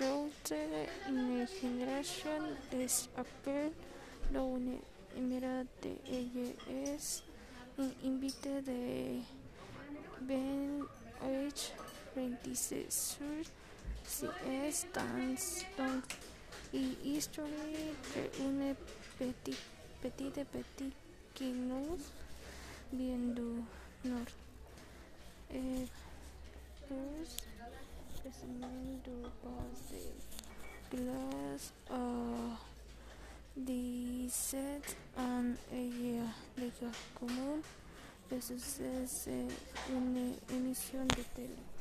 Router une génération des appels d'une émirate ella es un invité de Ben H. 26 sur si es dans donc et histoire de une petite petite spécimen du base de glace à 17 en ella liga común. Eso es una emisión de tele.